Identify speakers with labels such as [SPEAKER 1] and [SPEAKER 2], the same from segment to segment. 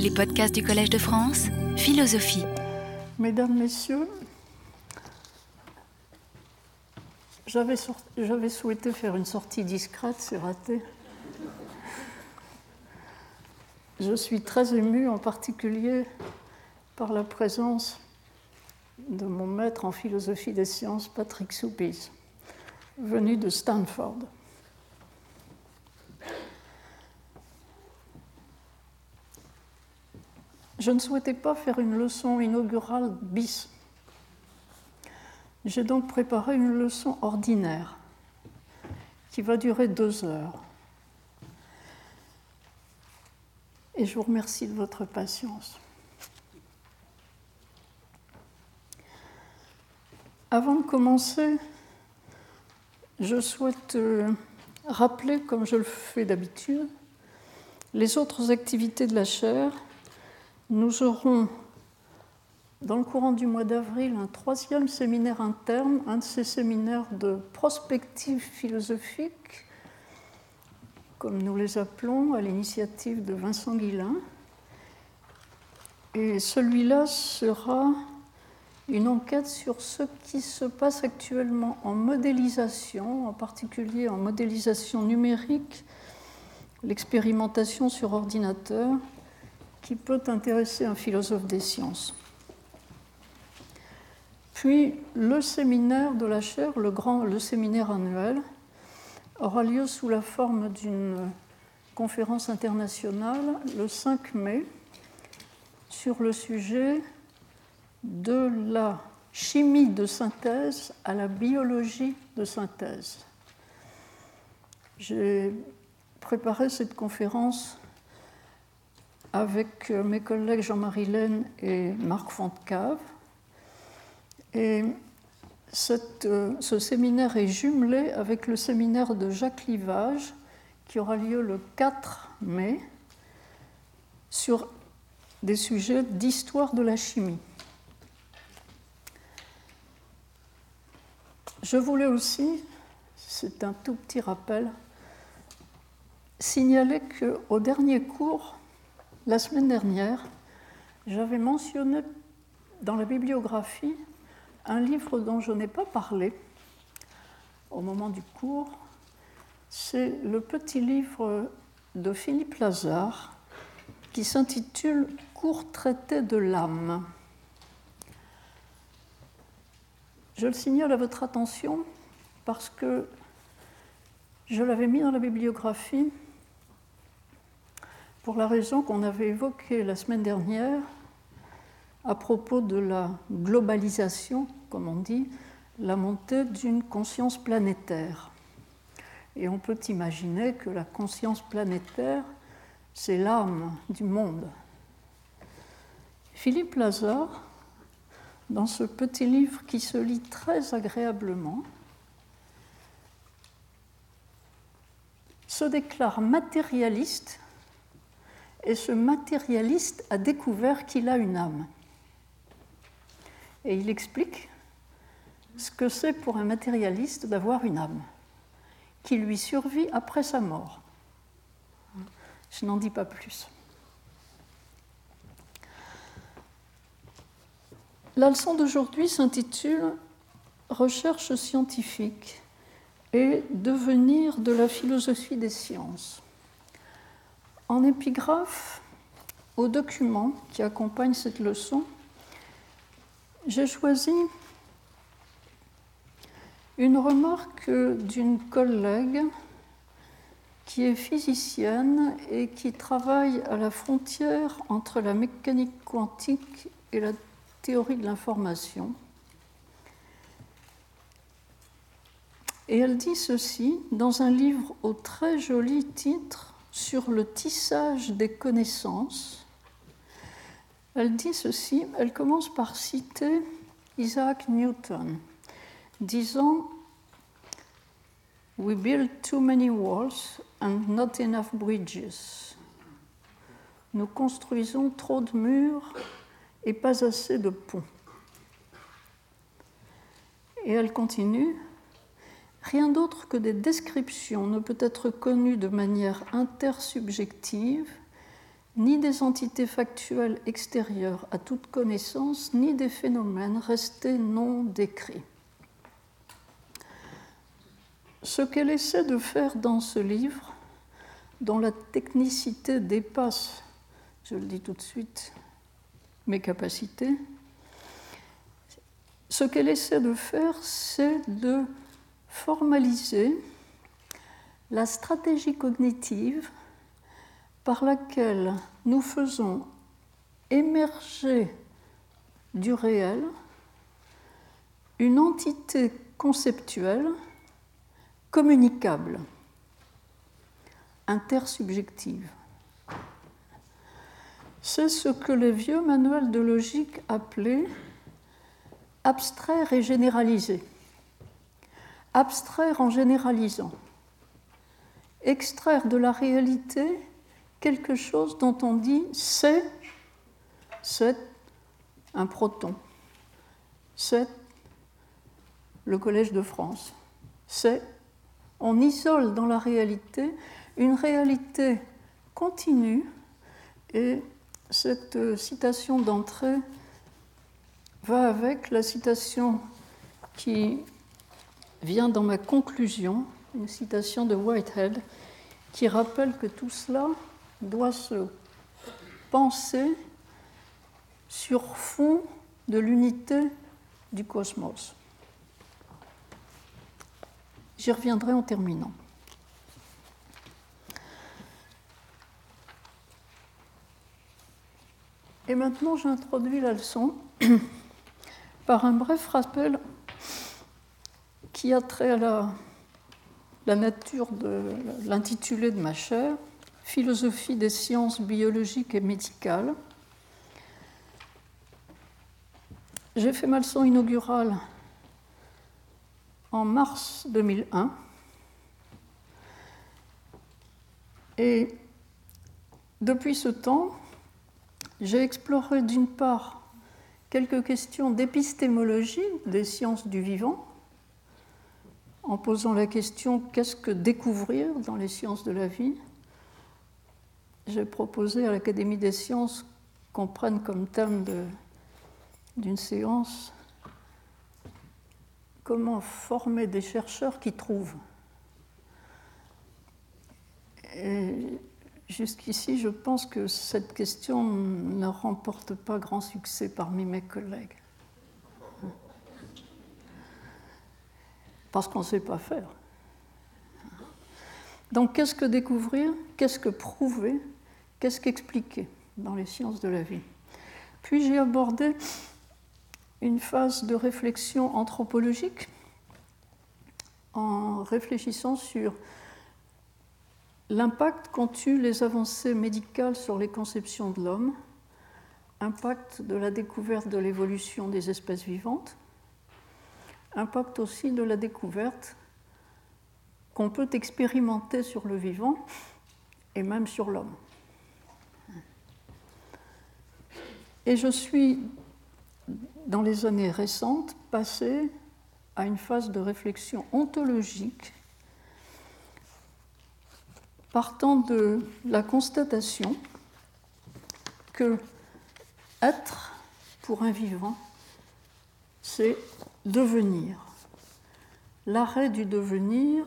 [SPEAKER 1] Les podcasts du Collège de France, philosophie.
[SPEAKER 2] Mesdames, Messieurs, j'avais, souhaité faire une sortie discrète, c'est raté. Je suis très émue en particulier par la présence de mon maître en philosophie des sciences, Patrick Soupis, venu de Stanford. Je ne souhaitais pas faire une leçon inaugurale bis. J'ai donc préparé une leçon ordinaire qui va durer deux heures. Et je vous remercie de votre patience. Avant de commencer, je souhaite euh, rappeler, comme je le fais d'habitude, les autres activités de la chaire nous aurons dans le courant du mois d'avril un troisième séminaire interne, un de ces séminaires de prospective philosophique, comme nous les appelons, à l'initiative de Vincent Guillain. Et celui-là sera une enquête sur ce qui se passe actuellement en modélisation, en particulier en modélisation numérique, l'expérimentation sur ordinateur, qui peut intéresser un philosophe des sciences. Puis le séminaire de la chaire, le, grand, le séminaire annuel, aura lieu sous la forme d'une conférence internationale le 5 mai sur le sujet de la chimie de synthèse à la biologie de synthèse. J'ai préparé cette conférence avec euh, mes collègues Jean-Marie Laine et Marc Fontcave. Et euh, ce séminaire est jumelé avec le séminaire de Jacques Livage qui aura lieu le 4 mai sur des sujets d'histoire de la chimie. Je voulais aussi, c'est un tout petit rappel, signaler qu'au dernier cours, la semaine dernière, j'avais mentionné dans la bibliographie un livre dont je n'ai pas parlé au moment du cours. C'est le petit livre de Philippe Lazare qui s'intitule Court traité de l'âme. Je le signale à votre attention parce que je l'avais mis dans la bibliographie pour la raison qu'on avait évoquée la semaine dernière à propos de la globalisation, comme on dit, la montée d'une conscience planétaire. Et on peut imaginer que la conscience planétaire, c'est l'âme du monde. Philippe Lazare, dans ce petit livre qui se lit très agréablement, se déclare matérialiste et ce matérialiste a découvert qu'il a une âme. Et il explique ce que c'est pour un matérialiste d'avoir une âme, qui lui survit après sa mort. Je n'en dis pas plus. La leçon d'aujourd'hui s'intitule Recherche scientifique et devenir de la philosophie des sciences. En épigraphe au document qui accompagne cette leçon, j'ai choisi une remarque d'une collègue qui est physicienne et qui travaille à la frontière entre la mécanique quantique et la théorie de l'information. Et elle dit ceci dans un livre au très joli titre sur le tissage des connaissances. Elle dit ceci, elle commence par citer Isaac Newton, disant We build too many walls and not enough bridges. Nous construisons trop de murs et pas assez de ponts. Et elle continue Rien d'autre que des descriptions ne peut être connu de manière intersubjective, ni des entités factuelles extérieures à toute connaissance, ni des phénomènes restés non décrits. Ce qu'elle essaie de faire dans ce livre, dont la technicité dépasse, je le dis tout de suite, mes capacités, ce qu'elle essaie de faire, c'est de formaliser la stratégie cognitive par laquelle nous faisons émerger du réel une entité conceptuelle communicable, intersubjective. C'est ce que les vieux manuels de logique appelaient abstraire et généraliser. Abstraire en généralisant. Extraire de la réalité quelque chose dont on dit c'est c'est un proton. C'est le Collège de France. C'est on isole dans la réalité une réalité continue et cette citation d'entrée va avec la citation qui vient dans ma conclusion, une citation de Whitehead, qui rappelle que tout cela doit se penser sur fond de l'unité du cosmos. J'y reviendrai en terminant. Et maintenant, j'introduis la leçon par un bref rappel qui a trait à la, nature de l'intitulé de ma chaire, Philosophie des sciences biologiques et médicales. J'ai fait ma leçon inaugurale en mars 2001 et depuis ce temps, j'ai exploré d'une part quelques questions d'épistémologie des sciences du vivant, en posant la question qu'est-ce que découvrir dans les sciences de la vie? J'ai proposé à l'Académie des sciences qu'on prenne comme thème d'une séance comment former des chercheurs qui trouvent. Jusqu'ici, je pense que cette question ne remporte pas grand succès parmi mes collègues. Parce qu'on ne sait pas faire. Donc, qu'est-ce que découvrir? Qu'est-ce que prouver? Qu'est-ce qu'expliquer dans les sciences de la vie? Puis j'ai abordé une phase de réflexion anthropologique en réfléchissant sur L'impact qu'ont eu les avancées médicales sur les conceptions de l'homme, impact de la découverte de l'évolution des espèces vivantes, impact aussi de la découverte qu'on peut expérimenter sur le vivant et même sur l'homme. Et je suis, dans les années récentes, passé à une phase de réflexion ontologique partant de la constatation que être pour un vivant, c'est devenir. L'arrêt du devenir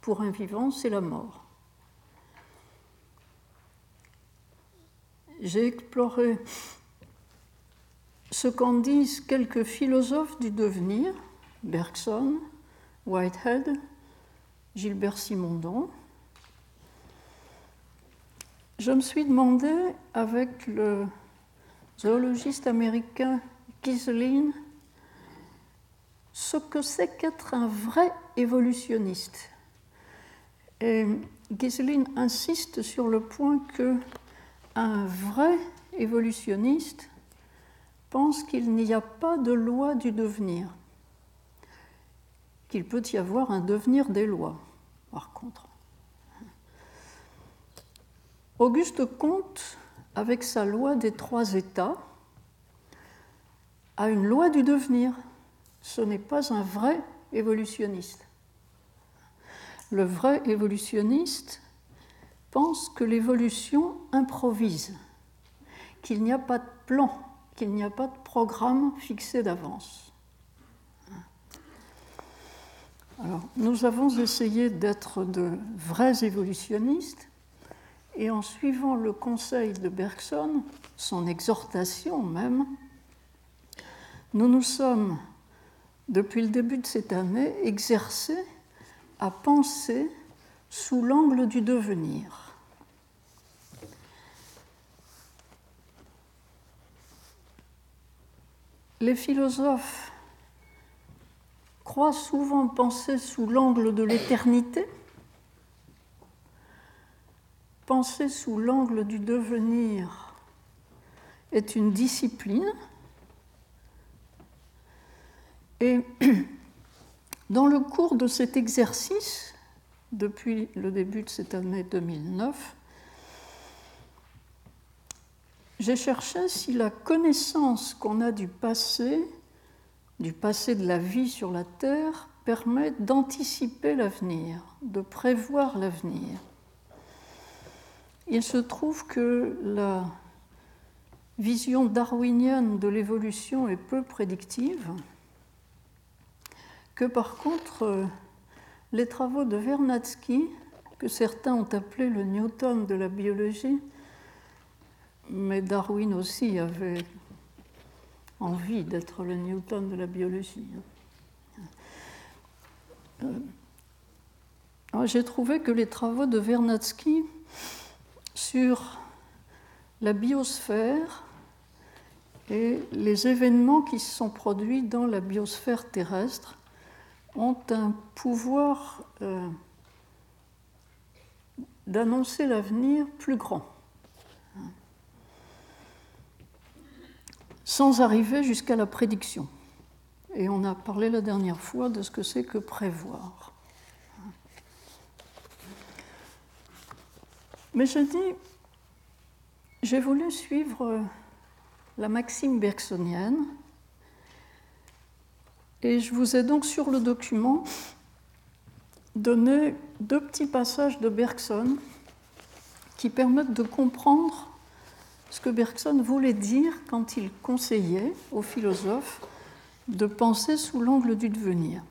[SPEAKER 2] pour un vivant, c'est la mort. J'ai exploré ce qu'en disent quelques philosophes du devenir, Bergson, Whitehead, Gilbert Simondon, je me suis demandé avec le zoologiste américain Giselin ce que c'est qu'être un vrai évolutionniste. Et Giselin insiste sur le point que un vrai évolutionniste pense qu'il n'y a pas de loi du devenir, qu'il peut y avoir un devenir des lois, par contre. Auguste Comte, avec sa loi des trois états, a une loi du devenir. Ce n'est pas un vrai évolutionniste. Le vrai évolutionniste pense que l'évolution improvise, qu'il n'y a pas de plan, qu'il n'y a pas de programme fixé d'avance. Alors, nous avons essayé d'être de vrais évolutionnistes et en suivant le conseil de Bergson, son exhortation même, nous nous sommes, depuis le début de cette année, exercés à penser sous l'angle du devenir. Les philosophes croient souvent penser sous l'angle de l'éternité, penser sous l'angle du devenir est une discipline. Et dans le cours de cet exercice, depuis le début de cette année 2009, j'ai cherché si la connaissance qu'on a du passé, du passé de la vie sur la Terre, permet d'anticiper l'avenir, de prévoir l'avenir. Il se trouve que la vision darwinienne de l'évolution est peu prédictive, que par contre les travaux de Vernadsky, que certains ont appelé le Newton de la biologie, mais Darwin aussi avait envie d'être le Newton de la biologie. Euh, j'ai trouvé que les travaux de Vernadsky sur la biosphère et les événements qui se sont produits dans la biosphère terrestre ont un pouvoir euh, d'annoncer l'avenir plus grand, sans arriver jusqu'à la prédiction. Et on a parlé la dernière fois de ce que c'est que prévoir. Mais je dis, j'ai voulu suivre la maxime bergsonienne et je vous ai donc sur le document donné deux petits passages de Bergson qui permettent de comprendre ce que Bergson voulait dire quand il conseillait aux philosophes de penser sous l'angle du devenir.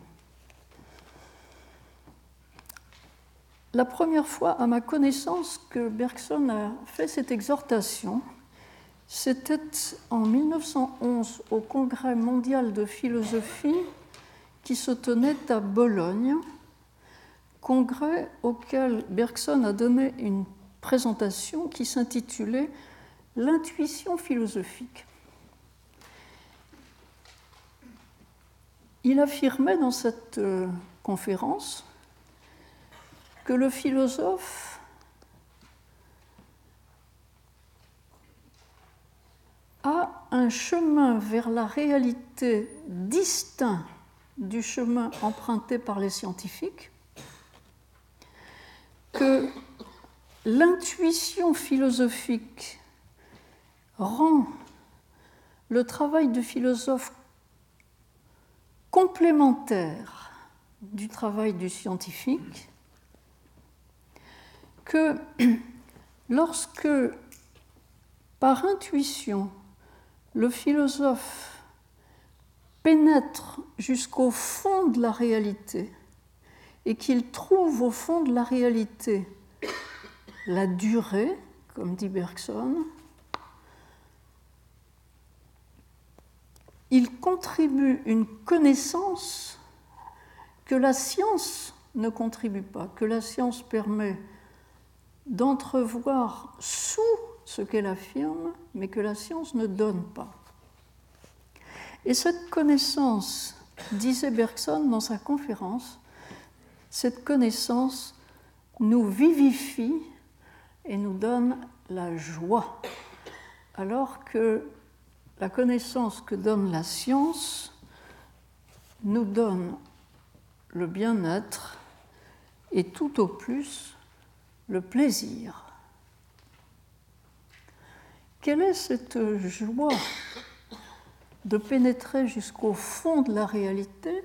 [SPEAKER 2] La première fois, à ma connaissance, que Bergson a fait cette exhortation, c'était en 1911 au Congrès mondial de philosophie qui se tenait à Bologne, congrès auquel Bergson a donné une présentation qui s'intitulait L'intuition philosophique. Il affirmait dans cette euh, conférence que le philosophe a un chemin vers la réalité distinct du chemin emprunté par les scientifiques, que l'intuition philosophique rend le travail du philosophe complémentaire du travail du scientifique, que lorsque par intuition le philosophe pénètre jusqu'au fond de la réalité et qu'il trouve au fond de la réalité la durée, comme dit Bergson, il contribue une connaissance que la science ne contribue pas, que la science permet d'entrevoir sous ce qu'elle affirme, mais que la science ne donne pas. Et cette connaissance, disait Bergson dans sa conférence, cette connaissance nous vivifie et nous donne la joie, alors que la connaissance que donne la science nous donne le bien-être et tout au plus le plaisir. Quelle est cette joie de pénétrer jusqu'au fond de la réalité?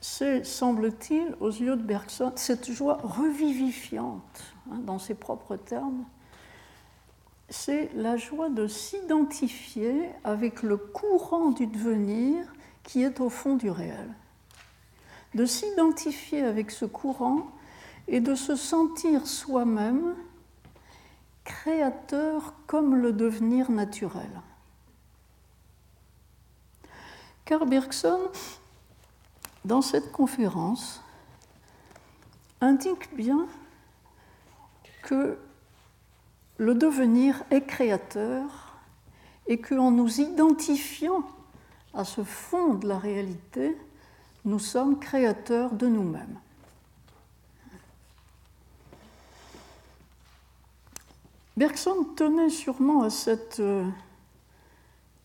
[SPEAKER 2] C'est, semble-t-il, aux yeux de Bergson, cette joie revivifiante, hein, dans ses propres termes, c'est la joie de s'identifier avec le courant du devenir qui est au fond du réel. De s'identifier avec ce courant et de se sentir soi-même créateur comme le devenir naturel. Karl Bergson, dans cette conférence, indique bien que le devenir est créateur et qu'en nous identifiant à ce fond de la réalité, nous sommes créateurs de nous-mêmes. Bergson tenait sûrement à cette euh,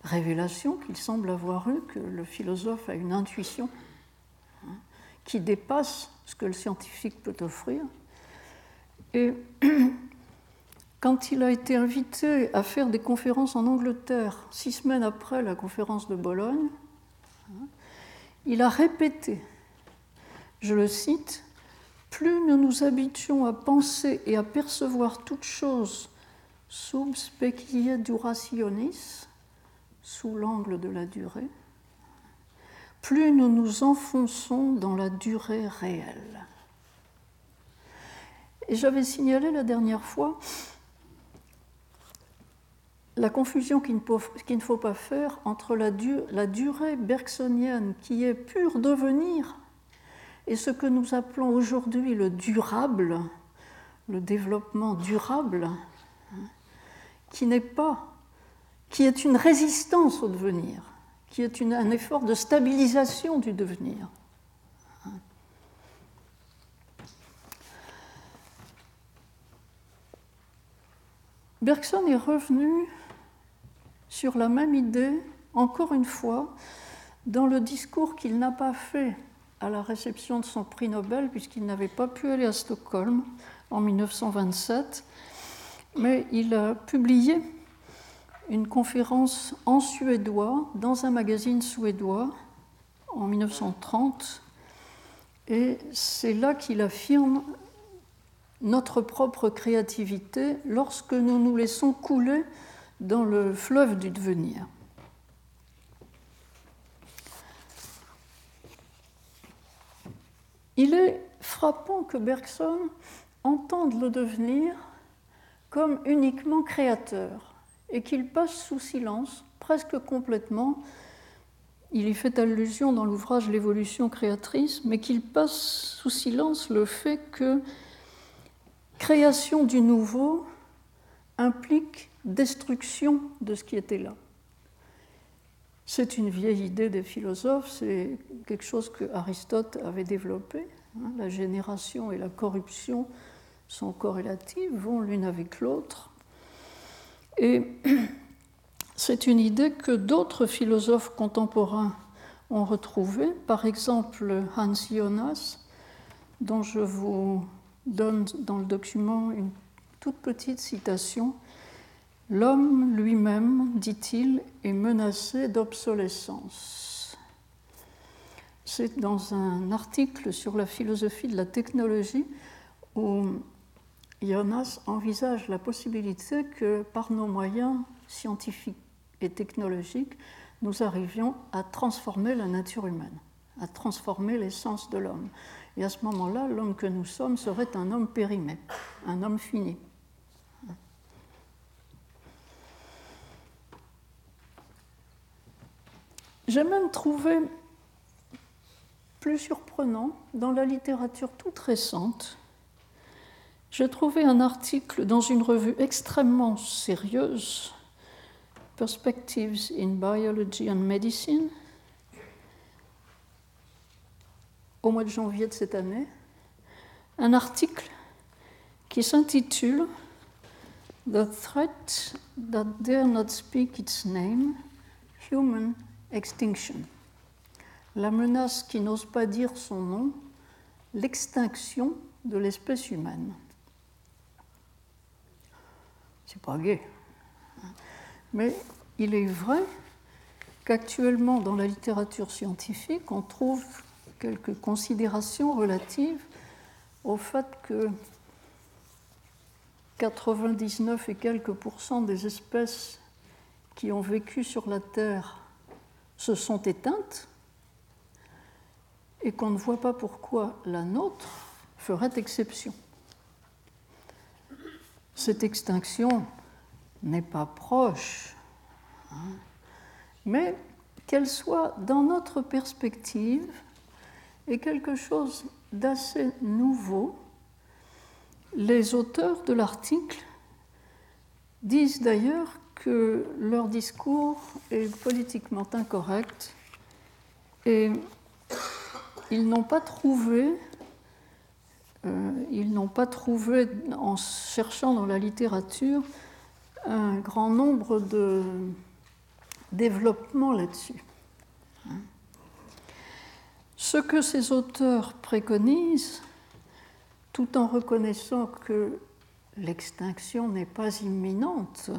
[SPEAKER 2] révélation qu'il semble avoir eue, que le philosophe a une intuition hein, qui dépasse ce que le scientifique peut offrir. Et quand il a été invité à faire des conférences en Angleterre, six semaines après la conférence de Bologne, hein, il a répété, je le cite, Plus nous nous habituons à penser et à percevoir toute chose sub specie durationis, sous l'angle de la durée, plus nous nous enfonçons dans la durée réelle. Et j'avais signalé la dernière fois la confusion qu'il ne faut pas faire entre la, durée bergsonienne qui est pur devenir et ce que nous appelons aujourd'hui le durable, le développement durable, qui n'est pas, qui est une résistance au devenir, qui est un effort de stabilisation du devenir. Bergson est revenu sur la même idée, encore une fois, dans le discours qu'il n'a pas fait à la réception de son prix Nobel, puisqu'il n'avait pas pu aller à Stockholm en 1927, mais il a publié une conférence en suédois dans un magazine suédois en 1930, et c'est là qu'il affirme notre propre créativité lorsque nous nous laissons couler dans le fleuve du devenir. Il est frappant que Bergson entende le devenir comme uniquement créateur et qu'il passe sous silence presque complètement, il y fait allusion dans l'ouvrage L'évolution créatrice, mais qu'il passe sous silence le fait que création du nouveau implique destruction de ce qui était là. C'est une vieille idée des philosophes, c'est quelque chose que Aristote avait développé. Hein. la génération et la corruption sont corrélatives, vont l'une avec l'autre. Et c'est une idée que d'autres philosophes contemporains ont retrouvée, par exemple Hans Jonas, dont je vous donne dans le document une toute petite citation L'homme lui-même, dit-il, est menacé d'obsolescence. C'est dans un article sur la philosophie de la technologie où Jonas envisage la possibilité que par nos moyens scientifiques et technologiques, nous arrivions à transformer la nature humaine, à transformer l'essence de l'homme. Et à ce moment-là, l'homme que nous sommes serait un homme périmé, un homme fini. J'ai même trouvé plus surprenant dans la littérature toute récente. J'ai trouvé un article dans une revue extrêmement sérieuse, Perspectives in Biology and Medicine, au mois de janvier de cette année, un article qui s'intitule The Threat That Dare Not Speak Its Name, Human Extinction. La menace qui n'ose pas dire son nom, l'extinction de l'espèce humaine. C'est pas gai. Mais il est vrai qu'actuellement, dans la littérature scientifique, on trouve quelques considérations relatives au fait que 99 et quelques pourcents des espèces qui ont vécu sur la Terre se sont éteintes et qu'on ne voit pas pourquoi la nôtre ferait exception. Cette extinction n'est pas proche, hein, mais qu'elle soit dans notre perspective est quelque chose d'assez nouveau. Les auteurs de l'article disent d'ailleurs que leur discours est politiquement incorrect et ils n'ont pas trouvé, ils n'ont pas trouvé en cherchant dans la littérature un grand nombre de développements là-dessus. Ce que ces auteurs préconisent, tout en reconnaissant que l'extinction n'est pas imminente, euh,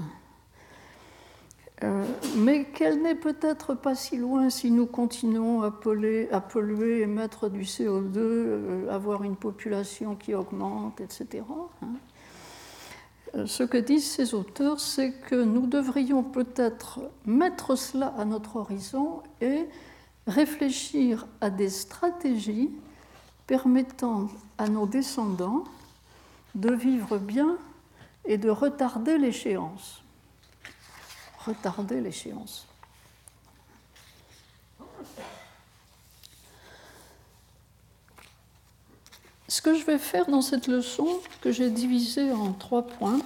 [SPEAKER 2] mais qu'elle n'est peut-être pas si loin si nous continuons à polluer, à polluer émettre du CO2, euh, avoir une population qui augmente, etc. Hein. Euh, ce que disent ces auteurs, c'est que nous devrions peut-être mettre cela à notre horizon et réfléchir à des stratégies permettant à nos descendants de vivre bien et de retarder l'échéance retarder l'échéance. Ce que je vais faire dans cette leçon, que j'ai divisée en trois points,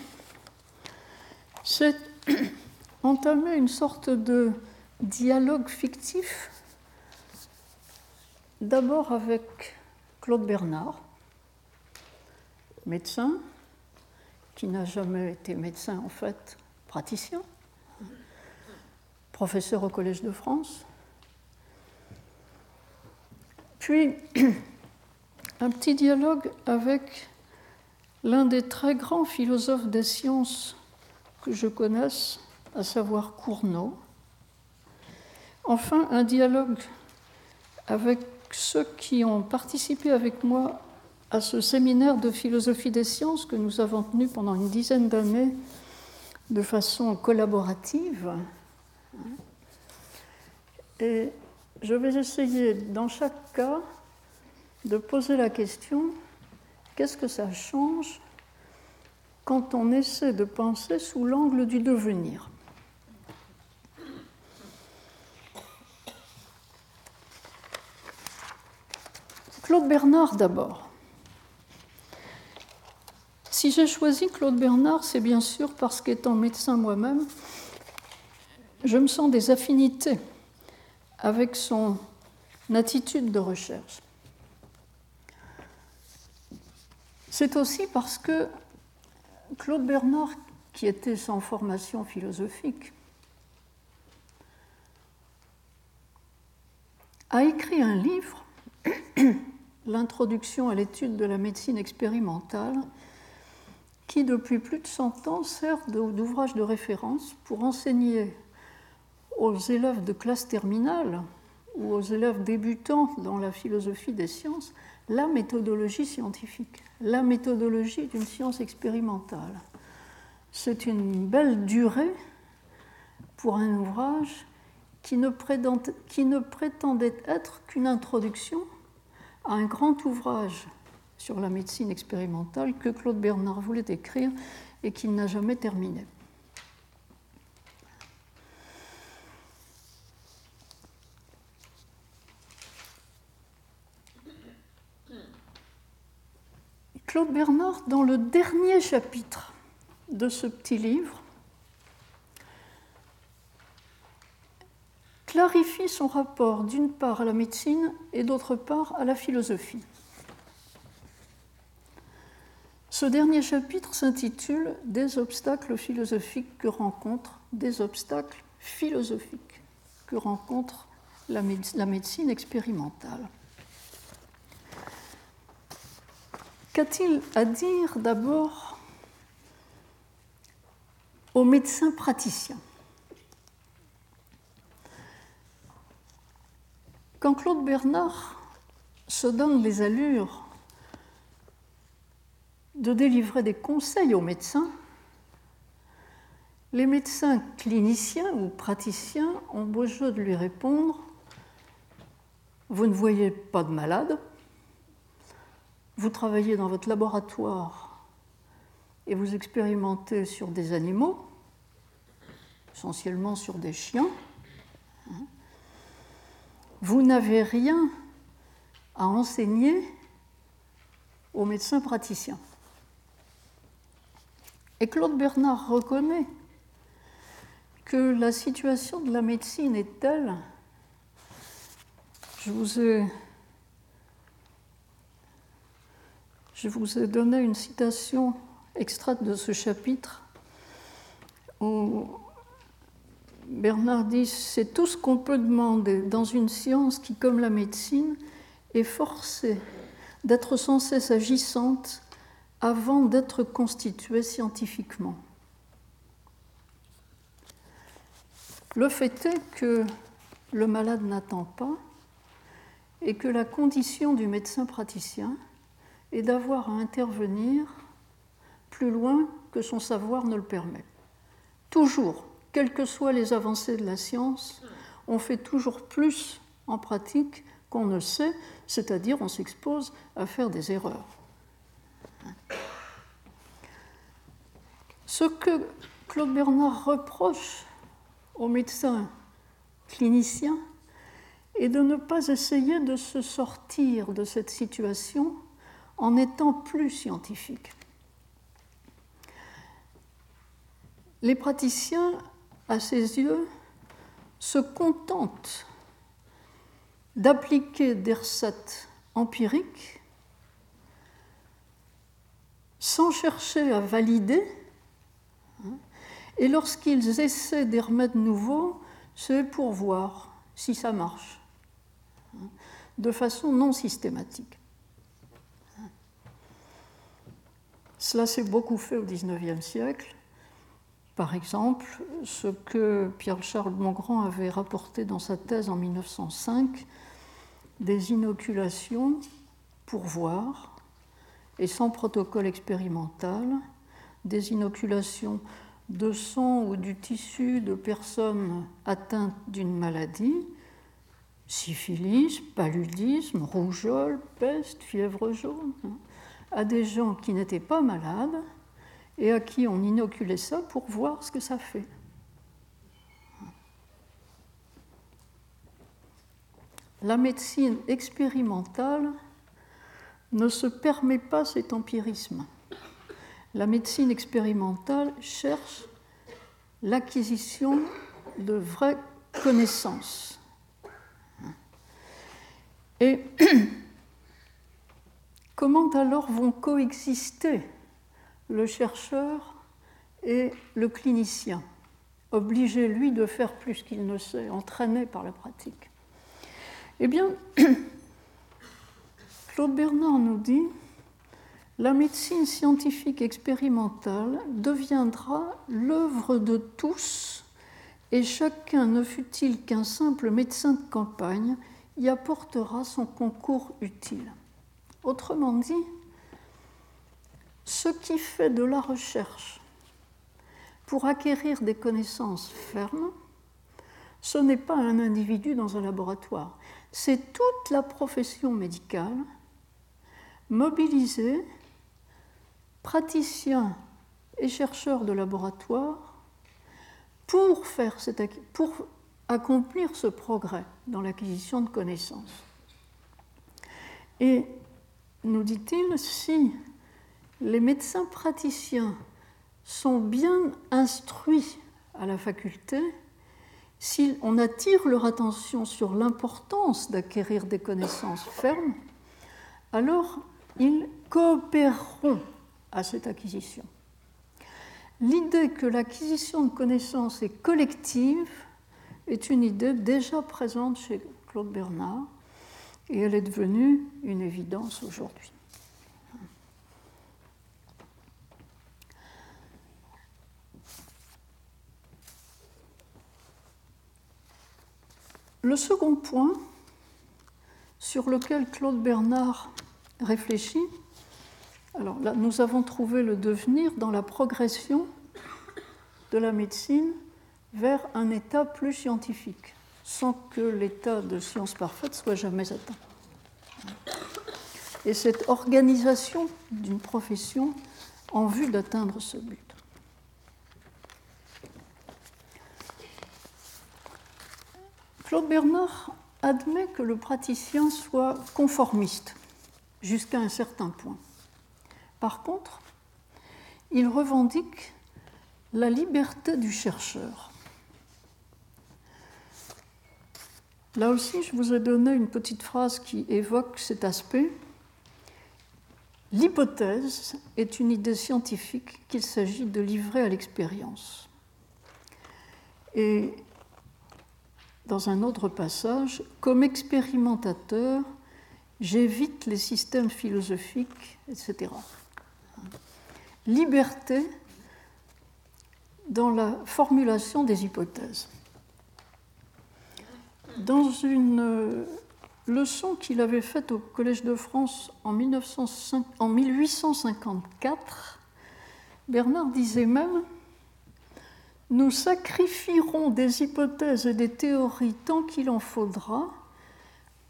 [SPEAKER 2] c'est entamer une sorte de dialogue fictif, d'abord avec Claude Bernard, médecin, qui n'a jamais été médecin en fait, praticien, professeur au Collège de France. Puis un petit dialogue avec l'un des très grands philosophes des sciences que je connaisse, à savoir Cournot. Enfin, un dialogue avec ceux qui ont participé avec moi à ce séminaire de philosophie des sciences que nous avons tenu pendant une dizaine d'années de façon collaborative et je vais essayer, dans chaque cas, de poser la question qu'est-ce que ça change quand on essaie de penser sous l'angle du devenir? Claude Bernard d'abord. Si j'ai choisi Claude Bernard, c'est bien sûr parce qu'étant médecin moi-même, je me sens des affinités avec son attitude de recherche. C'est aussi parce que Claude Bernard, qui était sans formation philosophique, a écrit un livre, L'introduction à l'étude de la médecine expérimentale, qui depuis plus de 100 ans sert d'ouvrage de référence pour enseigner aux élèves de classe terminale ou aux élèves débutants dans la philosophie des sciences la méthodologie scientifique, la méthodologie d'une science expérimentale. C'est une belle durée pour un ouvrage qui ne, prétendait être qu'une introduction à un grand ouvrage sur la médecine expérimentale que Claude Bernard voulait écrire et qu'il n'a jamais terminé. Claude Bernard, dans le dernier chapitre de ce petit livre, clarifie son rapport d'une part à la médecine et d'autre part à la philosophie. Ce dernier chapitre s'intitule Des obstacles philosophiques que rencontre des obstacles philosophiques que rencontre la médecine expérimentale. Qu'a-t-il à dire d'abord aux médecins praticiens Quand Claude Bernard se donne les allures de délivrer des conseils aux médecins, les médecins cliniciens ou praticiens ont beau jeu de lui répondre Vous ne voyez pas de malade, vous travaillez dans votre laboratoire et vous expérimentez sur des animaux, essentiellement sur des chiens. Vous n'avez rien à enseigner aux médecins praticiens. Et Claude Bernard reconnaît que la situation de la médecine est telle, je vous ai, je vous ai donné une citation extraite de ce chapitre où Bernard dit c'est tout ce qu'on peut demander dans une science qui, comme la médecine, est forcée d'être sans cesse agissante avant d'être constituée scientifiquement. Le fait est que le malade n'attend pas et que la condition du médecin praticien est d'avoir à intervenir plus loin que son savoir ne le permet. Toujours, quelles que soient les avancées de la science, on fait toujours plus en pratique qu'on ne sait, c'est-à-dire on s'expose à faire des erreurs. Ce que Claude Bernard reproche aux médecins cliniciens est de ne pas essayer de se sortir de cette situation en étant plus scientifique. Les praticiens, à ses yeux, se contentent d'appliquer des recettes empiriques sans chercher à valider. Hein, et lorsqu'ils essaient des remèdes nouveaux, c'est pour voir si ça marche, hein, de façon non systématique. Cela s'est beaucoup fait au XIXe siècle. Par exemple, ce que Pierre-Charles Bongrand avait rapporté dans sa thèse en 1905, des inoculations pour voir et sans protocole expérimental, des inoculations de sang ou du tissu de personnes atteintes d'une maladie, syphilis, paludisme, rougeole, peste, fièvre jaune, hein, à des gens qui n'étaient pas malades et à qui on inoculait ça pour voir ce que ça fait. La médecine expérimentale ne se permet pas cet empirisme. La médecine expérimentale cherche l'acquisition de vraies connaissances. Et comment alors vont coexister le chercheur et le clinicien, obligé, lui, de faire plus qu'il ne sait, entraîné par la pratique. Eh bien, Claude Bernard nous dit, la médecine scientifique expérimentale deviendra l'œuvre de tous et chacun, ne fût-il qu'un simple médecin de campagne, y apportera son concours utile. Autrement dit, ce qui fait de la recherche pour acquérir des connaissances fermes, ce n'est pas un individu dans un laboratoire, c'est toute la profession médicale mobilisée, praticiens et chercheurs de laboratoire, pour, faire accomplir ce progrès dans l'acquisition de connaissances. Et nous dit-il, si les médecins praticiens sont bien instruits à la faculté, si on attire leur attention sur l'importance d'acquérir des connaissances fermes, alors ils coopéreront à cette acquisition. L'idée que l'acquisition de connaissances est collective est une idée déjà présente chez Claude Bernard et elle est devenue une évidence aujourd'hui. Le second point sur lequel Claude Bernard réfléchit Alors là, nous avons trouvé le devenir dans la progression de la médecine vers un état plus scientifique, sans que l'état de science parfaite soit jamais atteint. Et cette organisation d'une profession en vue d'atteindre ce but. Claude Bernard admet que le praticien soit conformiste jusqu'à un certain point. Par contre, il revendique la liberté du chercheur. Là aussi, je vous ai donné une petite phrase qui évoque cet aspect. L'hypothèse est une idée scientifique qu'il s'agit de livrer à l'expérience. Et dans un autre passage, comme expérimentateur, j'évite les systèmes philosophiques, etc. Liberté dans la formulation des hypothèses. Dans une leçon qu'il avait faite au Collège de France en, 1854, Bernard disait même Nous sacrifierons des hypothèses et des théories tant qu'il en faudra,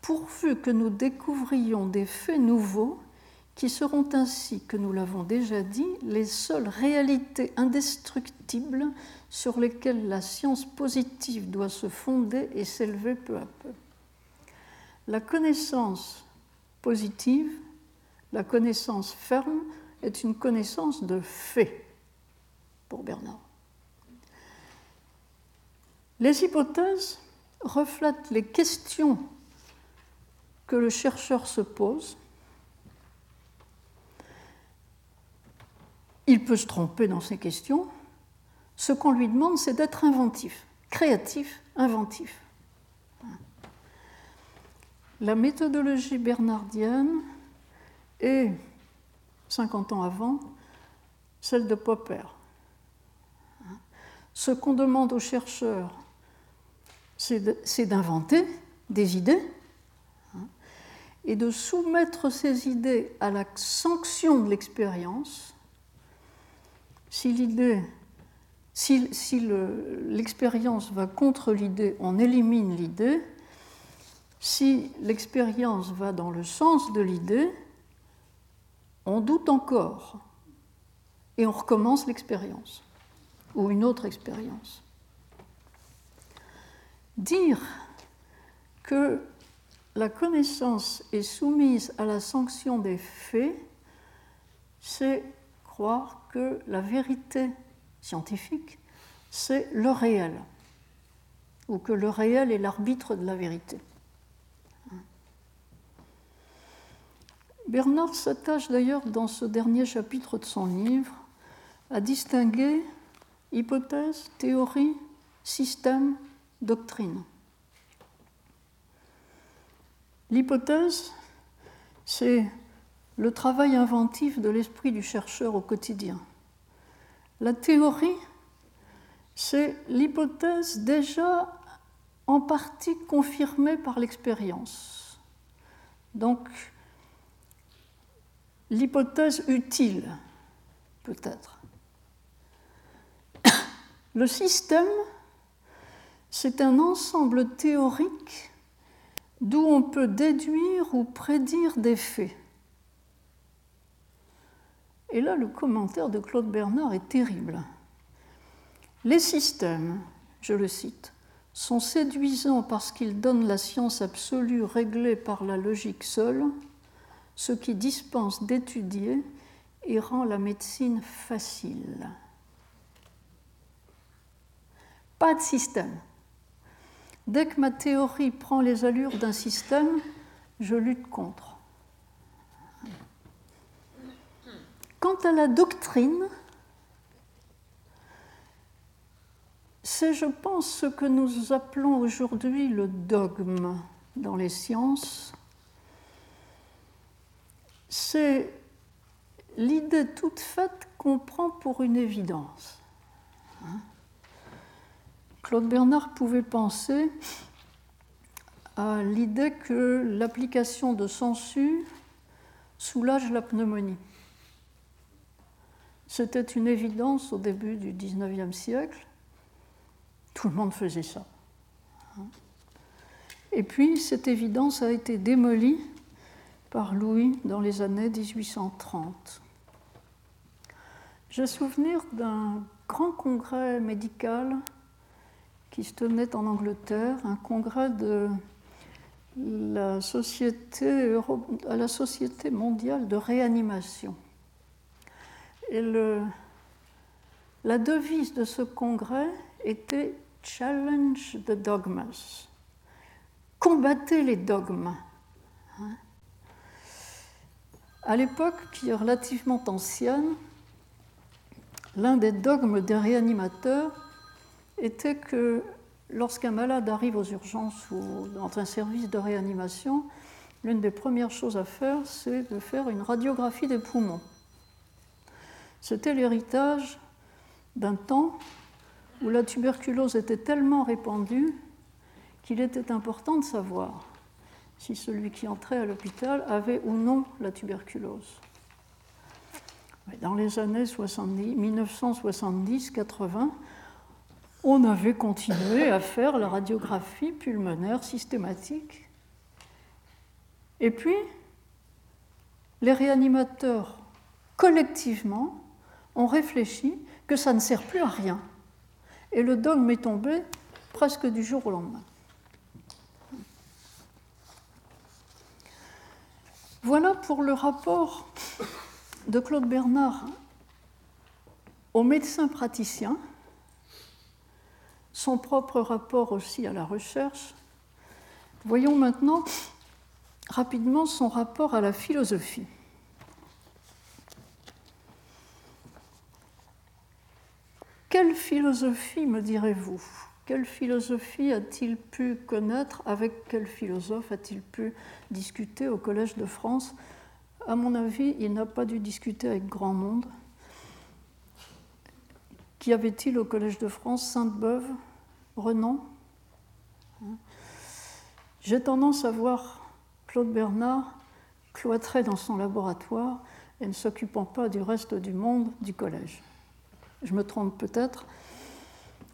[SPEAKER 2] pourvu que nous découvrions des faits nouveaux qui seront ainsi, que nous l'avons déjà dit, les seules réalités indestructibles sur lesquelles la science positive doit se fonder et s'élever peu à peu. La connaissance positive, la connaissance ferme, est une connaissance de fait pour Bernard. Les hypothèses reflètent les questions que le chercheur se pose Il peut se tromper dans ses questions. Ce qu'on lui demande, c'est d'être inventif, créatif, inventif. La méthodologie bernardienne est, 50 ans avant, celle de Popper. Ce qu'on demande aux chercheurs, c'est d'inventer des idées et de soumettre ces idées à la sanction de l'expérience si l'idée, si, l'expérience va contre l'idée, on élimine l'idée. Si l'expérience va dans le sens de l'idée, on doute encore et on recommence l'expérience ou une autre expérience. Dire que la connaissance est soumise à la sanction des faits, c'est croire que la vérité scientifique, c'est le réel, ou que le réel est l'arbitre de la vérité. Bernard s'attache d'ailleurs dans ce dernier chapitre de son livre à distinguer hypothèse, théorie, système, doctrine. L'hypothèse, c'est le travail inventif de l'esprit du chercheur au quotidien. La théorie, c'est l'hypothèse déjà en partie confirmée par l'expérience. Donc, l'hypothèse utile, peut-être. Le système, c'est un ensemble théorique d'où on peut déduire ou prédire des faits. Et là, le commentaire de Claude Bernard est terrible. Les systèmes, je le cite, sont séduisants parce qu'ils donnent la science absolue réglée par la logique seule, ce qui dispense d'étudier et rend la médecine facile. Pas de système. Dès que ma théorie prend les allures d'un système, je lutte contre. Quant à la doctrine, c'est, je pense, ce que nous appelons aujourd'hui le dogme dans les sciences. C'est l'idée toute faite qu'on prend pour une évidence. Hein? Claude Bernard pouvait penser à l'idée que l'application de sensu soulage la pneumonie. C'était une évidence au début du XIXe siècle. Tout le monde faisait ça. Et puis, cette évidence a été démolie par Louis dans les années 1830. J'ai souvenir d'un grand congrès médical qui se tenait en Angleterre, un congrès de la Société, à la Société mondiale de réanimation. Et la devise de ce congrès était Challenge the dogmas. Combattez les dogmes. Hein. À l'époque qui est relativement ancienne, l'un des dogmes des réanimateurs était que lorsqu'un malade arrive aux urgences ou dans un service de réanimation, l'une des premières choses à faire, c'est de faire une radiographie des poumons. C'était l'héritage d'un temps où la tuberculose était tellement répandue qu'il était important de savoir si celui qui entrait à l'hôpital avait ou non la tuberculose. Dans les années 1970-80, on avait continué à faire la radiographie pulmonaire systématique. Et puis, les réanimateurs, collectivement, ont réfléchi que ça ne sert plus à rien. Et le dogme est tombé presque du jour au lendemain. Voilà pour le rapport de Claude Bernard au médecin praticien, son propre rapport aussi à la recherche. Voyons maintenant rapidement son rapport à la philosophie. Quelle philosophie, me direz-vous? Quelle philosophie a-t-il pu connaître? Avec quel philosophe a-t-il pu discuter au Collège de France? À mon avis, il n'a pas dû discuter avec grand monde. Qu'y avait-il au Collège de France? Sainte-Beuve? Renan? J'ai tendance à voir Claude Bernard cloîtré dans son laboratoire et ne s'occupant pas du reste du monde du collège je me trompe peut-être,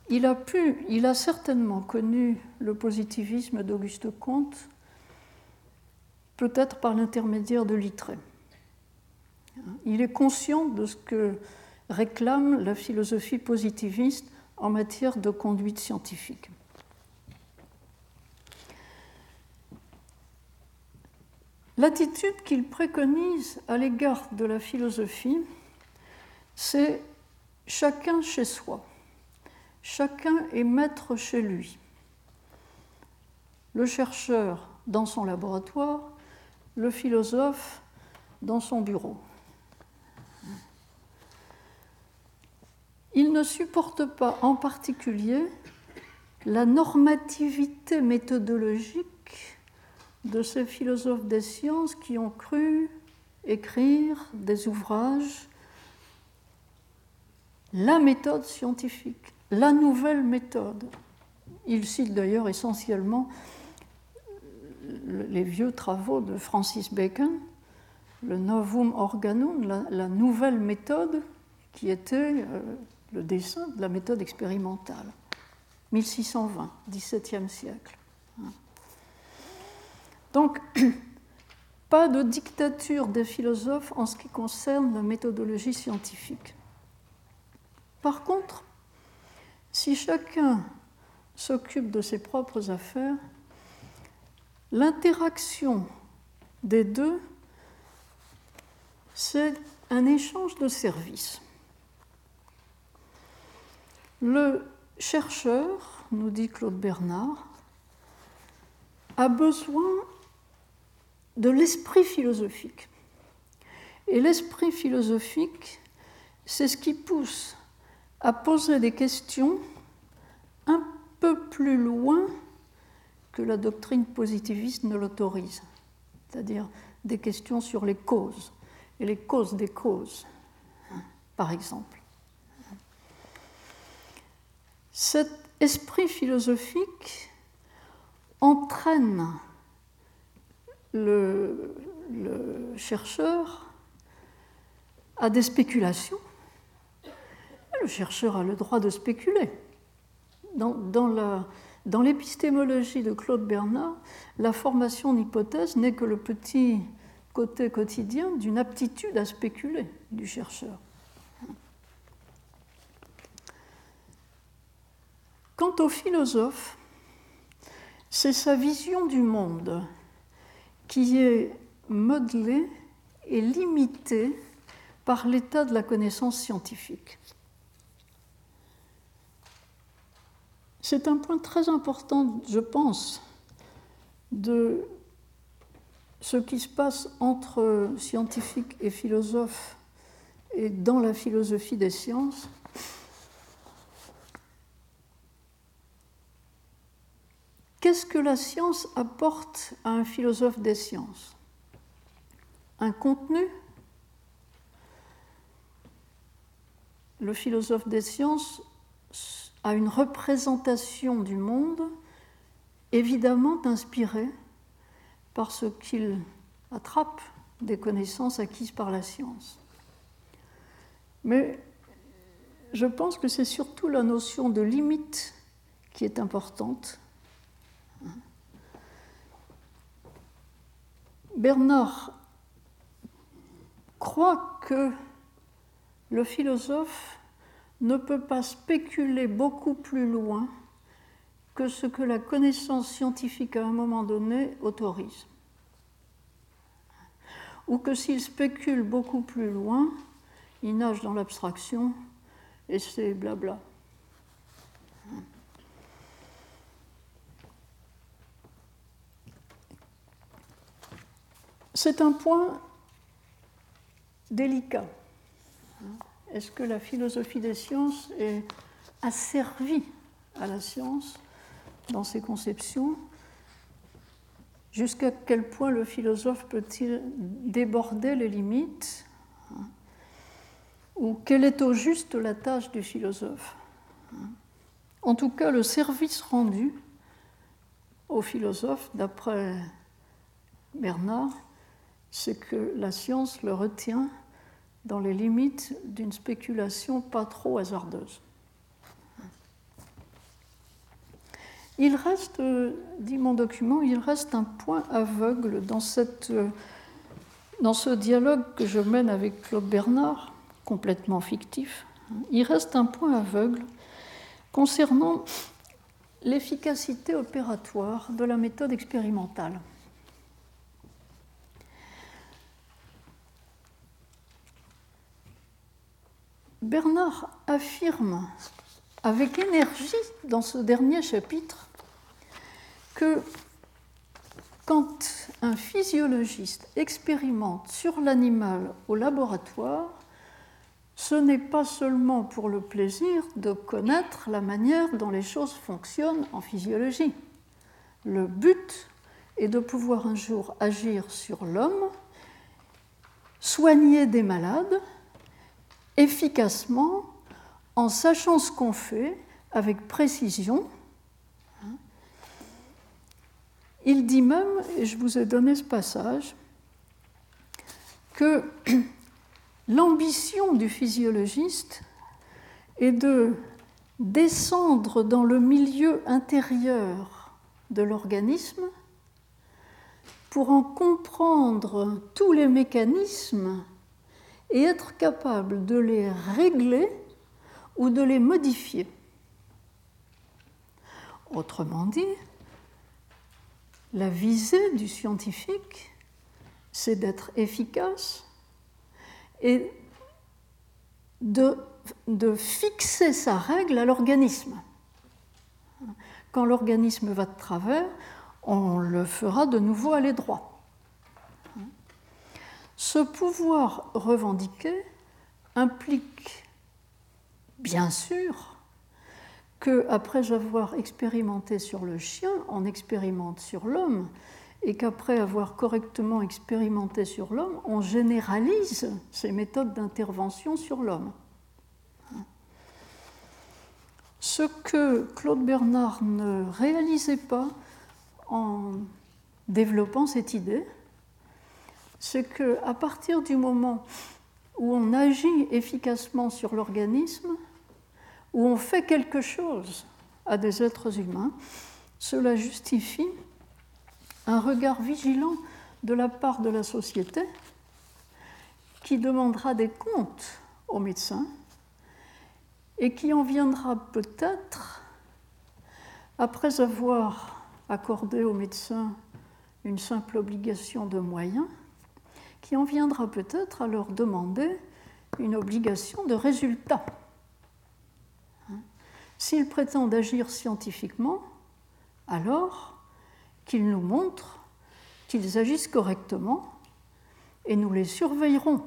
[SPEAKER 2] il a pu, il a certainement connu le positivisme d'Auguste Comte, peut-être par l'intermédiaire de Littré. Il est conscient de ce que réclame la philosophie positiviste en matière de conduite scientifique. L'attitude qu'il préconise à l'égard de la philosophie, c'est chacun chez soi. Chacun est maître chez lui. Le chercheur dans son laboratoire, le philosophe dans son bureau. Il ne supporte pas en particulier la normativité méthodologique de ces philosophes des sciences qui ont cru écrire des ouvrages la méthode scientifique, la nouvelle méthode. Il cite d'ailleurs essentiellement les vieux travaux de Francis Bacon, le Novum Organum, la, nouvelle méthode qui était euh, le dessin de la méthode expérimentale. 1620, XVIIe siècle. Donc, pas de dictature des philosophes en ce qui concerne la méthodologie scientifique. Par contre, si chacun s'occupe de ses propres affaires, l'interaction des deux, c'est un échange de services. Le chercheur, nous dit Claude Bernard, a besoin de l'esprit philosophique. Et l'esprit philosophique, c'est ce qui pousse à poser des questions un peu plus loin que la doctrine positiviste ne l'autorise, c'est-à-dire des questions sur les causes et les causes des causes, par exemple. Cet esprit philosophique entraîne le, chercheur à des spéculations Le chercheur a le droit de spéculer. Dans, l'épistémologie de Claude Bernard, la formation d'hypothèse n'est que le petit côté quotidien d'une aptitude à spéculer du chercheur. Quant au philosophe, c'est sa vision du monde qui est modelée et limitée par l'état de la connaissance scientifique. C'est un point très important, je pense, de ce qui se passe entre scientifiques et philosophes et dans la philosophie des sciences. Qu'est-ce que la science apporte à un philosophe des sciences? Un contenu? Le philosophe des sciences à une représentation du monde évidemment inspirée par ce qu'il attrape des connaissances acquises par la science. Mais je pense que c'est surtout la notion de limite qui est importante. Bernard croit que le philosophe ne peut pas spéculer beaucoup plus loin que ce que la connaissance scientifique à un moment donné autorise. Ou que s'il spécule beaucoup plus loin, il nage dans l'abstraction et c'est blabla. C'est un point délicat. Est-ce que la philosophie des sciences est asservie à la science dans ses conceptions? Jusqu'à quel point le philosophe peut-il déborder les limites? Ou quelle est au juste la tâche du philosophe? En tout cas, le service rendu au philosophe, d'après Bernard, c'est que la science le retient dans les limites d'une spéculation pas trop hasardeuse. Il reste, dit mon document, il reste un point aveugle dans, ce dialogue que je mène avec Claude Bernard, complètement fictif. Il reste un point aveugle concernant l'efficacité opératoire de la méthode expérimentale. Bernard affirme avec énergie dans ce dernier chapitre que quand un physiologiste expérimente sur l'animal au laboratoire, ce n'est pas seulement pour le plaisir de connaître la manière dont les choses fonctionnent en physiologie. Le but est de pouvoir un jour agir sur l'homme, soigner des malades efficacement en sachant ce qu'on fait avec précision. Il dit même, et je vous ai donné ce passage, que l'ambition du physiologiste est de descendre dans le milieu intérieur de l'organisme pour en comprendre tous les mécanismes et être capable de les régler ou de les modifier. Autrement dit, la visée du scientifique, c'est d'être efficace et de, fixer sa règle à l'organisme. Quand l'organisme va de travers, on le fera de nouveau aller droit. Ce pouvoir revendiqué implique, bien sûr, que après avoir expérimenté sur le chien, on expérimente sur l'homme, et qu'après avoir correctement expérimenté sur l'homme, on généralise ces méthodes d'intervention sur l'homme. Ce que Claude Bernard ne réalisait pas en développant cette idée, c'est qu'à partir du moment où on agit efficacement sur l'organisme, où on fait quelque chose à des êtres humains, cela justifie un regard vigilant de la part de la société qui demandera des comptes aux médecins et qui en viendra peut-être, après avoir accordé aux médecins une simple obligation de moyens, qui en viendra peut-être à leur demander une obligation de résultat. S'ils prétendent agir scientifiquement, alors qu'ils nous montrent qu'ils agissent correctement et nous les surveillerons.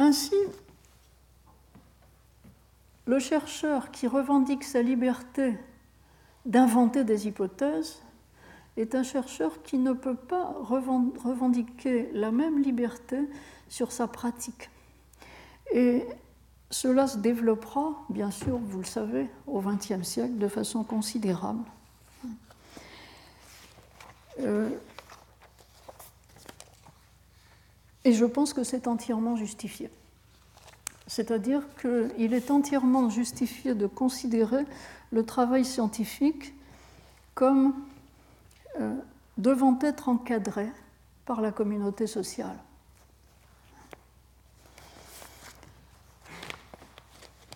[SPEAKER 2] Ainsi, le chercheur qui revendique sa liberté d'inventer des hypothèses est un chercheur qui ne peut pas revendiquer la même liberté sur sa pratique. Et cela se développera, bien sûr, vous le savez, au XXe siècle de façon considérable. Euh, et je pense que c'est entièrement justifié. C'est-à-dire qu'il est entièrement justifié de considérer le travail scientifique comme euh, devant être encadré par la communauté sociale.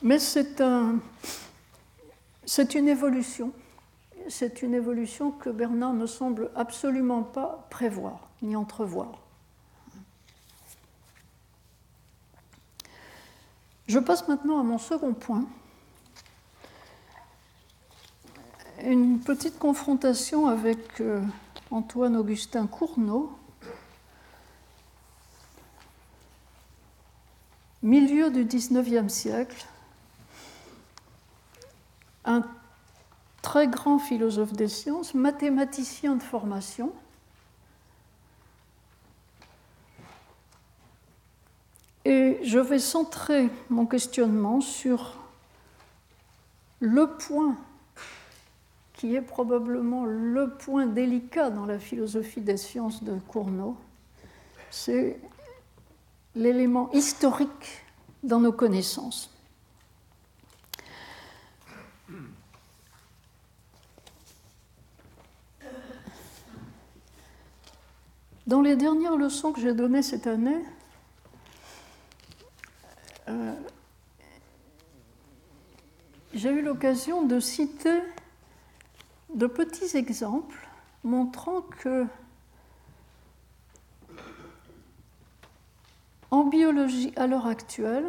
[SPEAKER 2] Mais c'est un, une évolution. C'est une évolution que Bernard ne semble absolument pas prévoir ni entrevoir. Je passe maintenant à mon second point, une petite confrontation avec euh, Antoine-Augustin Cournot, milieu du XIXe siècle, un très grand philosophe des sciences, mathématicien de formation, Et je vais centrer mon questionnement sur le point qui est probablement le point délicat dans la philosophie des sciences de Cournot, c'est l'élément historique dans nos connaissances. Dans les dernières leçons que j'ai données cette année, euh, j'ai eu l'occasion de citer de petits exemples montrant que en biologie à l'heure actuelle,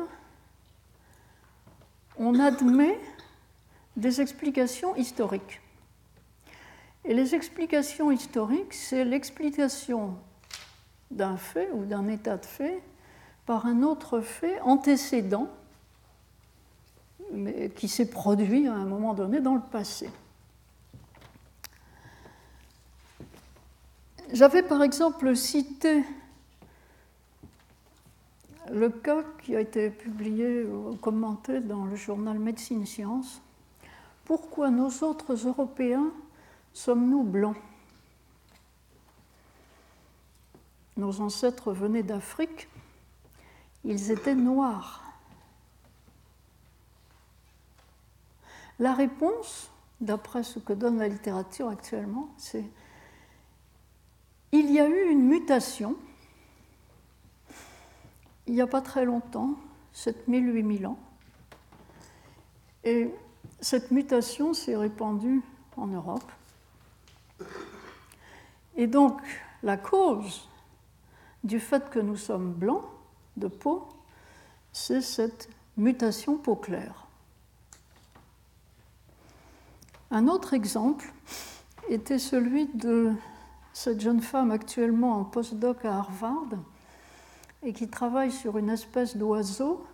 [SPEAKER 2] on admet des explications historiques. Et les explications historiques, c'est l'explication d'un fait ou d'un état de fait par un autre fait antécédent, mais qui s'est produit à un moment donné dans le passé. J'avais par exemple cité le cas qui a été publié ou commenté dans le journal Médecine Science. Pourquoi nos autres Européens sommes-nous blancs? Nos ancêtres venaient d'Afrique ils étaient noirs. La réponse, d'après ce que donne la littérature actuellement, c'est il y a eu une mutation il n'y a pas très longtemps, 7000, 8000 ans, et cette mutation s'est répandue en Europe. Et donc, la cause du fait que nous sommes blancs, de peau, c'est cette mutation peau claire. Un autre exemple était celui de cette jeune femme actuellement en postdoc à Harvard et qui travaille sur une espèce d'oiseau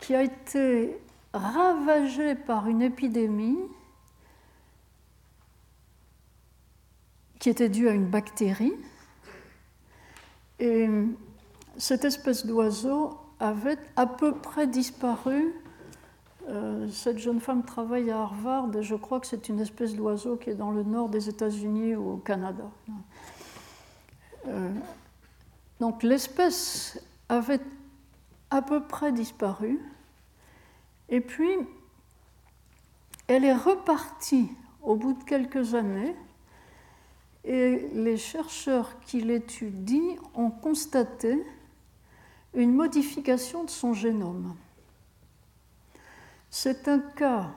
[SPEAKER 2] qui a été ravagée par une épidémie qui était due à une bactérie. Et cette espèce d'oiseau avait à peu près disparu. Euh, cette jeune femme travaille à Harvard et je crois que c'est une espèce d'oiseau qui est dans le nord des États-Unis ou au Canada. Euh, donc l'espèce avait à peu près disparu. Et puis, elle est repartie au bout de quelques années et les chercheurs qui l'étudient ont constaté une modification de son génome. C'est un cas,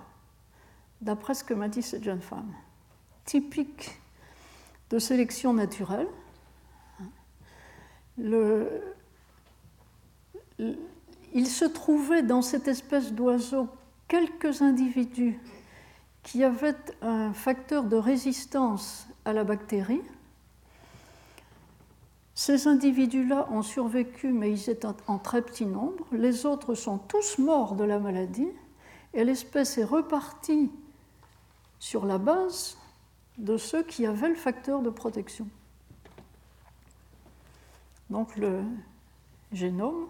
[SPEAKER 2] d'après ce que m'a dit cette jeune femme, typique de sélection naturelle. Le, il se trouvait dans cette espèce d'oiseau quelques individus qui avaient un facteur de résistance à la bactérie. Ces individus-là ont survécu, mais ils étaient en très petit nombre. Les autres sont tous morts de la maladie et l'espèce est repartie sur la base de ceux qui avaient le facteur de protection. Donc le génome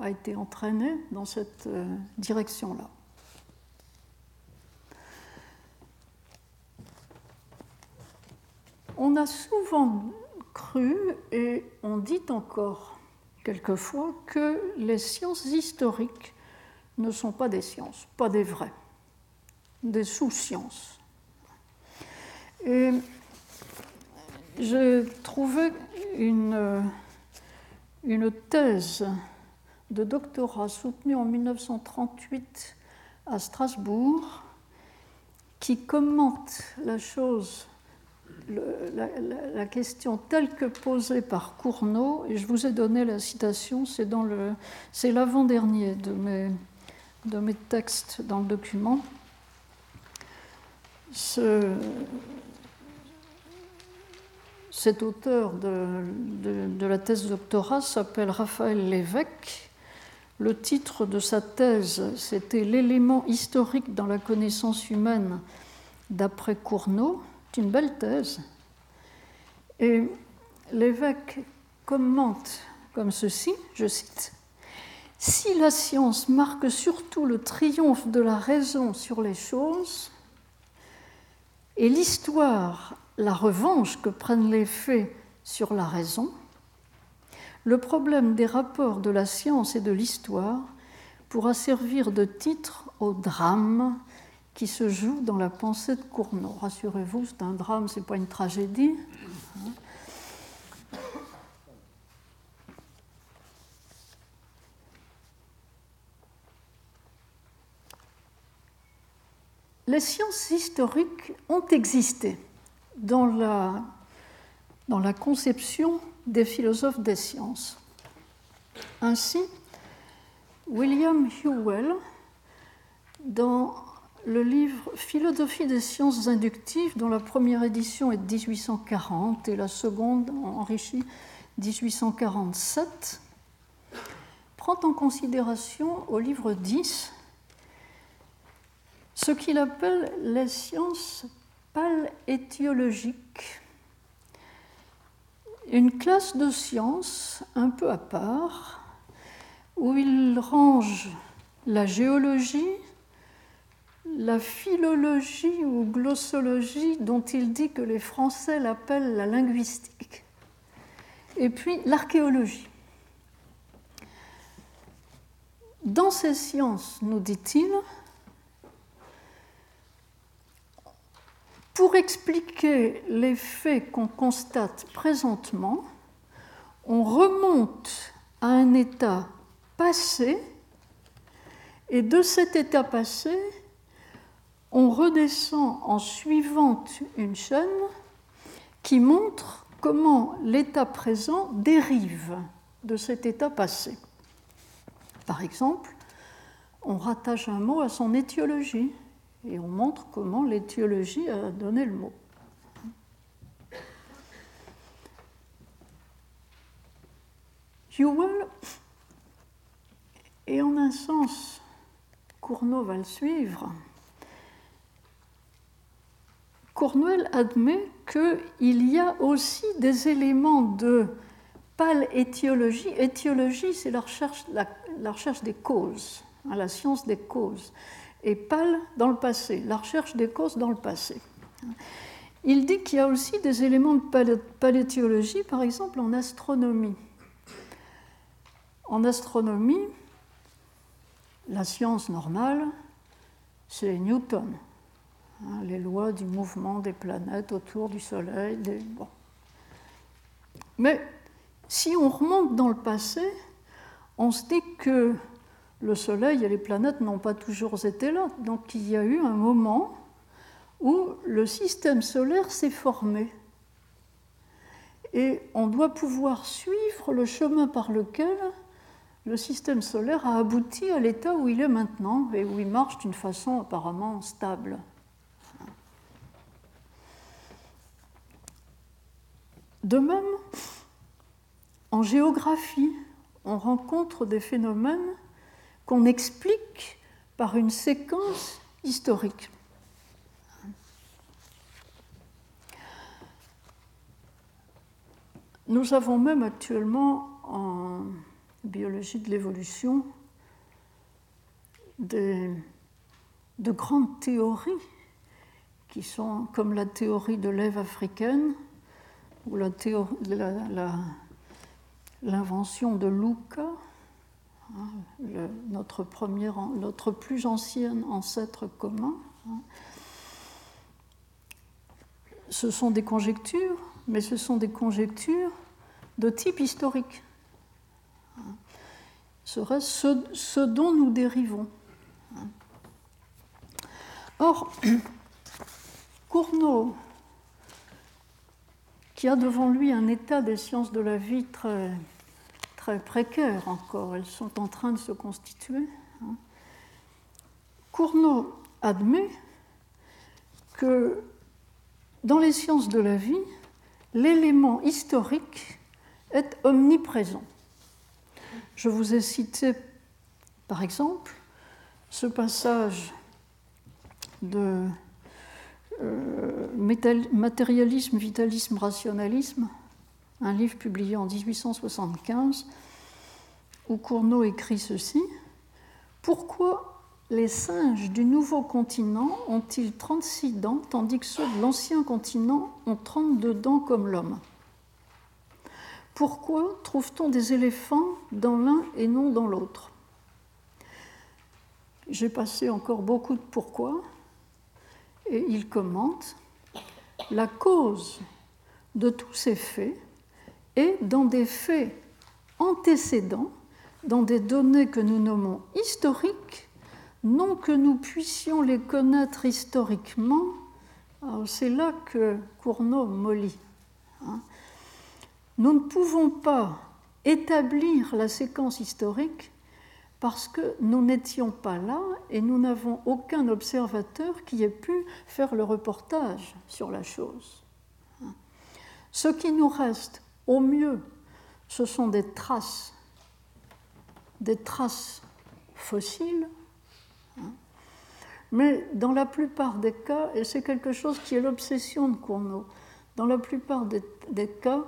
[SPEAKER 2] a été entraîné dans cette euh, direction-là. On a souvent cru, et on dit encore quelquefois, que les sciences historiques ne sont pas des sciences, pas des vraies, des sous-sciences. Et j'ai trouvé une, une thèse de doctorat soutenue en 1938 à Strasbourg qui commente la chose la, question telle que posée par Cournot, et je vous ai donné la citation, c'est, c'est l'avant-dernier de mes, de mes textes dans le document. Ce, cet auteur de, de, la thèse doctorat s'appelle Raphaël Lévesque. Le titre de sa thèse, c'était L'élément historique dans la connaissance humaine d'après Cournot. C'est une belle thèse. Et l'évêque commente comme ceci, je cite, Si la science marque surtout le triomphe de la raison sur les choses, et l'histoire la revanche que prennent les faits sur la raison, le problème des rapports de la science et de l'histoire pourra servir de titre au drame qui se joue dans la pensée de Cournot. Rassurez-vous, c'est un drame, ce n'est pas une tragédie. Les sciences historiques ont existé dans la, conception des philosophes des sciences. Ainsi, William Hewell, dans le livre Philosophie des sciences inductives, dont la première édition est de 1840 et la seconde, enrichie, 1847, prend en considération au livre 10 ce qu'il appelle les sciences palétiologiques, une classe de sciences un peu à part où il range la géologie, la philologie ou glossologie dont il dit que les Français l'appellent la linguistique, et puis l'archéologie. Dans ces sciences, nous dit-il, pour expliquer les faits qu'on constate présentement, on remonte à un état passé, et de cet état passé, on redescend en suivant une chaîne qui montre comment l'état présent dérive de cet état passé. Par exemple, on rattache un mot à son étiologie et on montre comment l'étiologie a donné le mot. Hewell, et en un sens, Cournot va le suivre, Cornwell admet qu'il y a aussi des éléments de pal-étiologie. Étiologie, c'est la recherche, des causes, hein, la science des causes. Et pal dans le passé, la recherche des causes dans le passé. Il dit qu'il y a aussi des éléments de palétiologie, par exemple en astronomie. En astronomie, la science normale, c'est Newton, hein, les lois du mouvement des planètes autour du Soleil. Mais si on remonte dans le passé, on se dit que le Soleil et les planètes n'ont pas toujours été là. Donc il y a eu un moment où le système solaire s'est formé. Et on doit pouvoir suivre le chemin par lequel le système solaire a abouti à l'état où il est maintenant et où il marche d'une façon apparemment stable. De même, en géographie, on rencontre des phénomènes qu'on explique par une séquence historique. Nous avons même actuellement en biologie de l'évolution de grandes théories qui sont comme la théorie de l'Ève africaine ou l'invention de Luca, hein, notre, premier, notre plus ancien ancêtre commun. Hein. Ce sont des conjectures mais ce sont des conjectures de type historique. Serait ce, ce dont nous dérivons. Or, Cournot, qui a devant lui un état des sciences de la vie très, très précaire encore, elles sont en train de se constituer, hein, Cournot admet que dans les sciences de la vie, l'élément historique est omniprésent. Je vous ai cité, par exemple, ce passage de euh, Matérialisme, Vitalisme, Rationalisme, un livre publié en 1875, où Cournot écrit ceci. Pourquoi les singes du nouveau continent ont-ils 36 dents, tandis que ceux de l'ancien continent ont 32 dents comme l'homme? Pourquoi trouve-t-on des éléphants dans l'un et non dans l'autre? J'ai passé encore beaucoup de pourquoi, et il commente La cause de tous ces faits est dans des faits antécédents, dans des données que nous nommons historiques, non que nous puissions les connaître historiquement, c'est là que Cournot mollit. Hein. Nous ne pouvons pas établir la séquence historique parce que nous n'étions pas là et nous n'avons aucun observateur qui ait pu faire le reportage sur la chose. Hein. Ce qui nous reste, au mieux, ce sont des traces, des traces fossiles mais dans la plupart des cas, et c'est quelque chose qui est l'obsession de Cournot, dans la plupart des, cas,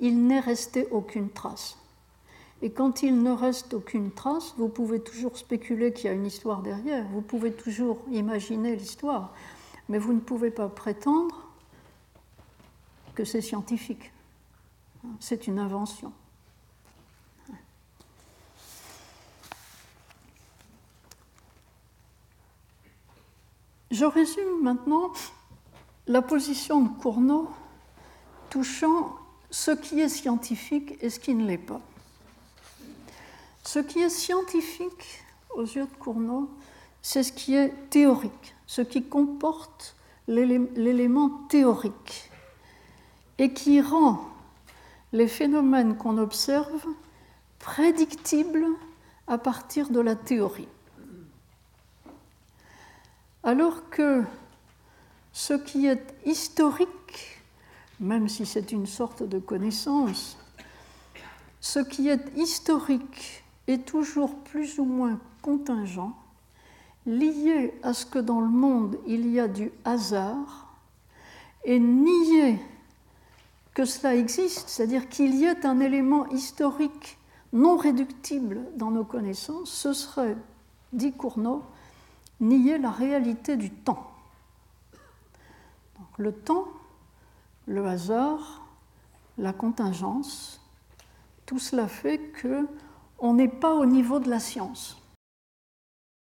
[SPEAKER 2] il n'est resté aucune trace. Et quand il ne reste aucune trace, vous pouvez toujours spéculer qu'il y a une histoire derrière, vous pouvez toujours imaginer l'histoire, mais vous ne pouvez pas prétendre que c'est scientifique. C'est une invention. Je résume maintenant la position de Cournot touchant ce qui est scientifique et ce qui ne l'est pas. Ce qui est scientifique aux yeux de Cournot, c'est ce qui est théorique, ce qui comporte l'élément théorique et qui rend les phénomènes qu'on observe prédictibles à partir de la théorie. Alors que ce qui est historique, même si c'est une sorte de connaissance, ce qui est historique est toujours plus ou moins contingent, lié à ce que dans le monde il y a du hasard, et nier que cela existe, c'est-à-dire qu'il y ait un élément historique non réductible dans nos connaissances, ce serait, dit Cournot, nier la réalité du temps. le temps, le hasard, la contingence, tout cela fait que on n'est pas au niveau de la science.